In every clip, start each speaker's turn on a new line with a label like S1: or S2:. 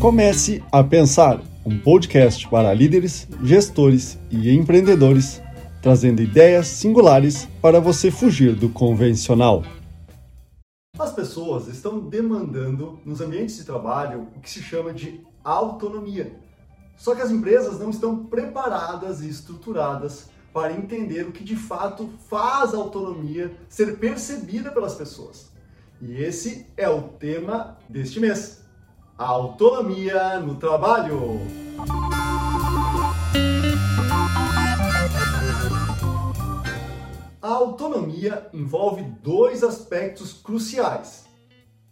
S1: Comece a Pensar, um podcast para líderes, gestores e empreendedores, trazendo ideias singulares para você fugir do convencional. As pessoas estão demandando nos ambientes de trabalho o que se chama de autonomia. Só que as empresas não estão preparadas e estruturadas para entender o que de fato faz a autonomia ser percebida pelas pessoas. E esse é o tema deste mês. Autonomia no trabalho. A autonomia envolve dois aspectos cruciais: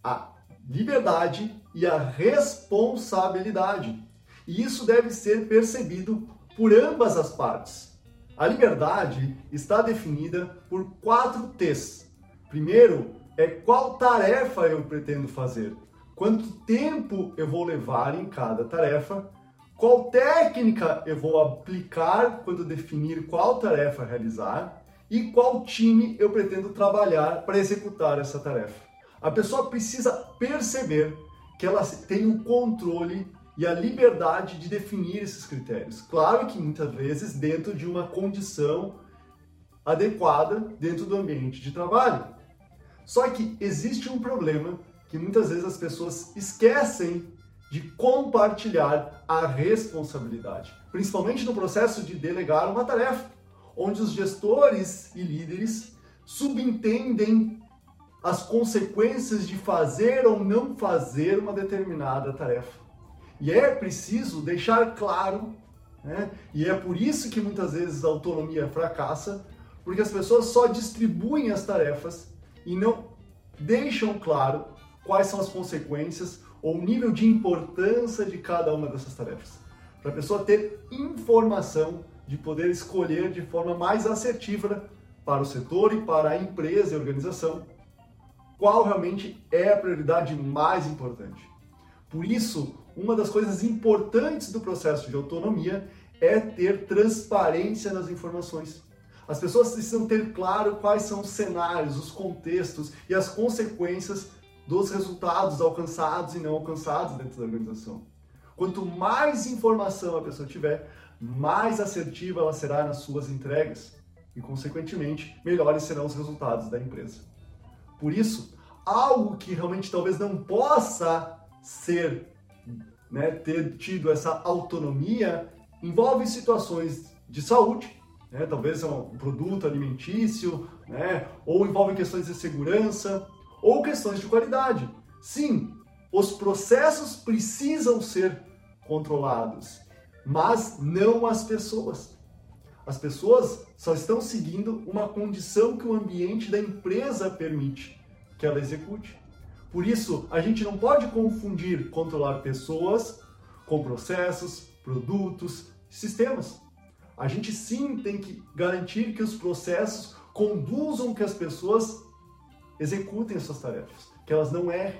S1: a liberdade e a responsabilidade. E isso deve ser percebido por ambas as partes. A liberdade está definida por quatro T's. Primeiro é qual tarefa eu pretendo fazer quanto tempo eu vou levar em cada tarefa, qual técnica eu vou aplicar quando definir qual tarefa realizar e qual time eu pretendo trabalhar para executar essa tarefa. A pessoa precisa perceber que ela tem o controle e a liberdade de definir esses critérios. Claro que muitas vezes dentro de uma condição adequada dentro do ambiente de trabalho. Só que existe um problema que muitas vezes as pessoas esquecem de compartilhar a responsabilidade, principalmente no processo de delegar uma tarefa, onde os gestores e líderes subentendem as consequências de fazer ou não fazer uma determinada tarefa. E é preciso deixar claro, né? e é por isso que muitas vezes a autonomia fracassa, porque as pessoas só distribuem as tarefas e não deixam claro quais são as consequências ou o nível de importância de cada uma dessas tarefas. Para a pessoa ter informação de poder escolher de forma mais assertiva para o setor e para a empresa e organização qual realmente é a prioridade mais importante. Por isso, uma das coisas importantes do processo de autonomia é ter transparência nas informações. As pessoas precisam ter claro quais são os cenários, os contextos e as consequências dos resultados alcançados e não alcançados dentro da organização. Quanto mais informação a pessoa tiver, mais assertiva ela será nas suas entregas e, consequentemente, melhores serão os resultados da empresa. Por isso, algo que realmente talvez não possa ser, né, ter tido essa autonomia, envolve situações de saúde, né, talvez é um produto alimentício, né, ou envolve questões de segurança, ou questões de qualidade. Sim, os processos precisam ser controlados, mas não as pessoas. As pessoas só estão seguindo uma condição que o ambiente da empresa permite que ela execute. Por isso, a gente não pode confundir controlar pessoas com processos, produtos, sistemas. A gente sim tem que garantir que os processos conduzam que as pessoas executem as suas tarefas, que elas não errem.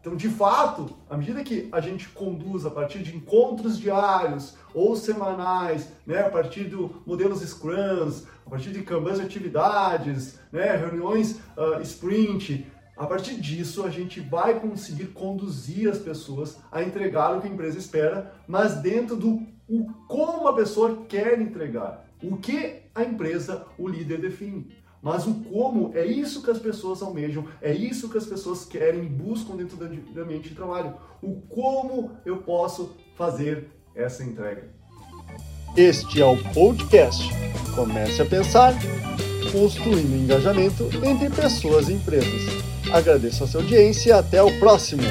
S1: Então, de fato, à medida que a gente conduz a partir de encontros diários ou semanais, né, a partir do modelos Scrums, a partir de Kanban de atividades, né, reuniões uh, sprint, a partir disso a gente vai conseguir conduzir as pessoas a entregar o que a empresa espera, mas dentro do o, como a pessoa quer entregar, o que a empresa, o líder define. Mas o como é isso que as pessoas almejam, é isso que as pessoas querem e buscam dentro do ambiente de trabalho. O como eu posso fazer essa entrega.
S2: Este é o podcast. Comece a pensar, construindo engajamento entre pessoas e empresas. Agradeço a sua audiência e até o próximo.